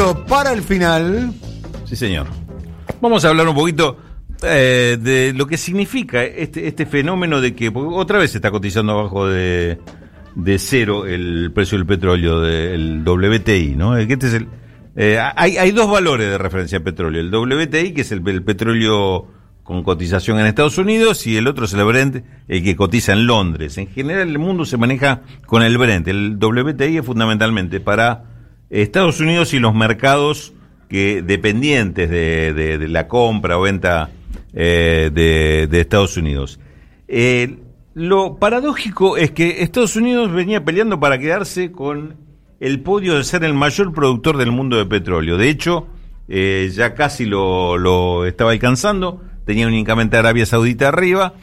Para el final. Sí, señor. Vamos a hablar un poquito eh, de lo que significa este, este fenómeno de que otra vez se está cotizando abajo de, de cero el precio del petróleo, del WTI, ¿no? Este es el, eh, hay, hay dos valores de referencia al petróleo. El WTI, que es el, petróleo con cotización en Estados Unidos, y el otro es el Brent, el que cotiza en Londres. En general el mundo se maneja con el Brent. El WTI es fundamentalmente para Estados Unidos y los mercados que dependientes de, la compra o venta eh, de, Estados Unidos. Eh, lo paradójico es que Estados Unidos venía peleando para quedarse con el podio de ser el mayor productor del mundo de petróleo. De hecho, eh, ya casi lo, estaba alcanzando, tenía únicamente Arabia Saudita arriba,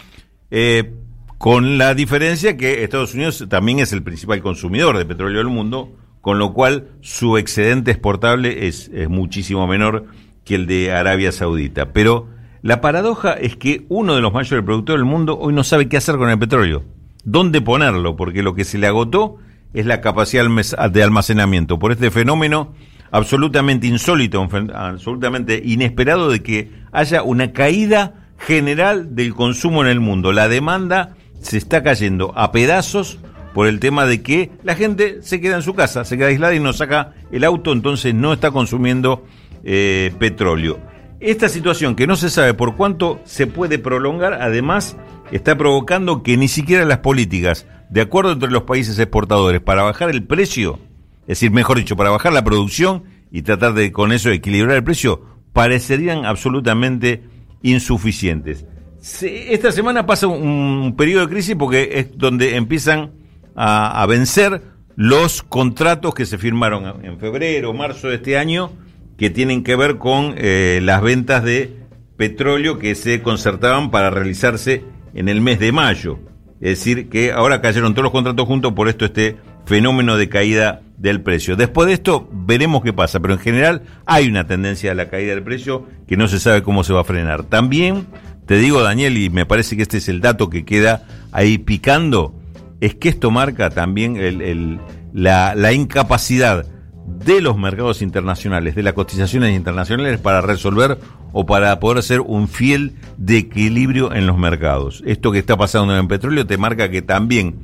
con la diferencia que Estados Unidos también es el principal consumidor de petróleo del mundo, con lo cual su excedente exportable es, muchísimo menor que el de Arabia Saudita. Pero la paradoja es que uno de los mayores productores del mundo hoy no sabe qué hacer con el petróleo, dónde ponerlo, porque lo que se le agotó es la capacidad de almacenamiento por este fenómeno absolutamente insólito, absolutamente inesperado de que haya una caída general del consumo en el mundo. La demanda se está cayendo a pedazos por el tema de que la gente se queda en su casa, se queda aislada y no saca el auto, entonces no está consumiendo eh, petróleo. Esta situación que no se sabe por cuánto se puede prolongar, además está provocando que ni siquiera las políticas de acuerdo entre los países exportadores para bajar el precio, es decir, mejor dicho, para bajar la producción y tratar de con eso equilibrar el precio, parecerían absolutamente insuficientes. esta semana pasa un, periodo de crisis porque es donde empiezan a, vencer los contratos que se firmaron en febrero, marzo de este año, que tienen que ver con eh, las ventas de petróleo que se concertaban para realizarse en el mes de mayo. Es decir, que ahora cayeron todos los contratos juntos por esto este fenómeno de caída del precio. Después de esto veremos qué pasa, pero en general hay una tendencia a la caída del precio que no se sabe cómo se va a frenar. También te digo, Daniel, y me parece que este es el dato que queda ahí picando, es que esto marca también la, la incapacidad de los mercados internacionales, de las cotizaciones internacionales para resolver o para poder hacer un fiel de equilibrio en los mercados. Esto que está pasando en el petróleo te marca que también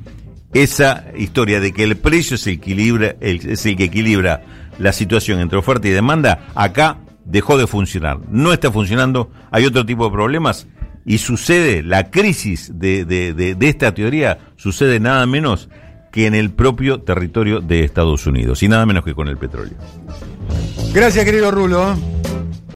esa historia de que el precio equilibra, es el que equilibra la situación entre oferta y demanda, acá dejó de funcionar. No está funcionando, hay otro tipo de problemas y sucede, la crisis de, de, de esta teoría sucede nada menos que en el propio territorio de Estados Unidos, y nada menos que con el petróleo. Gracias, querido Rulo.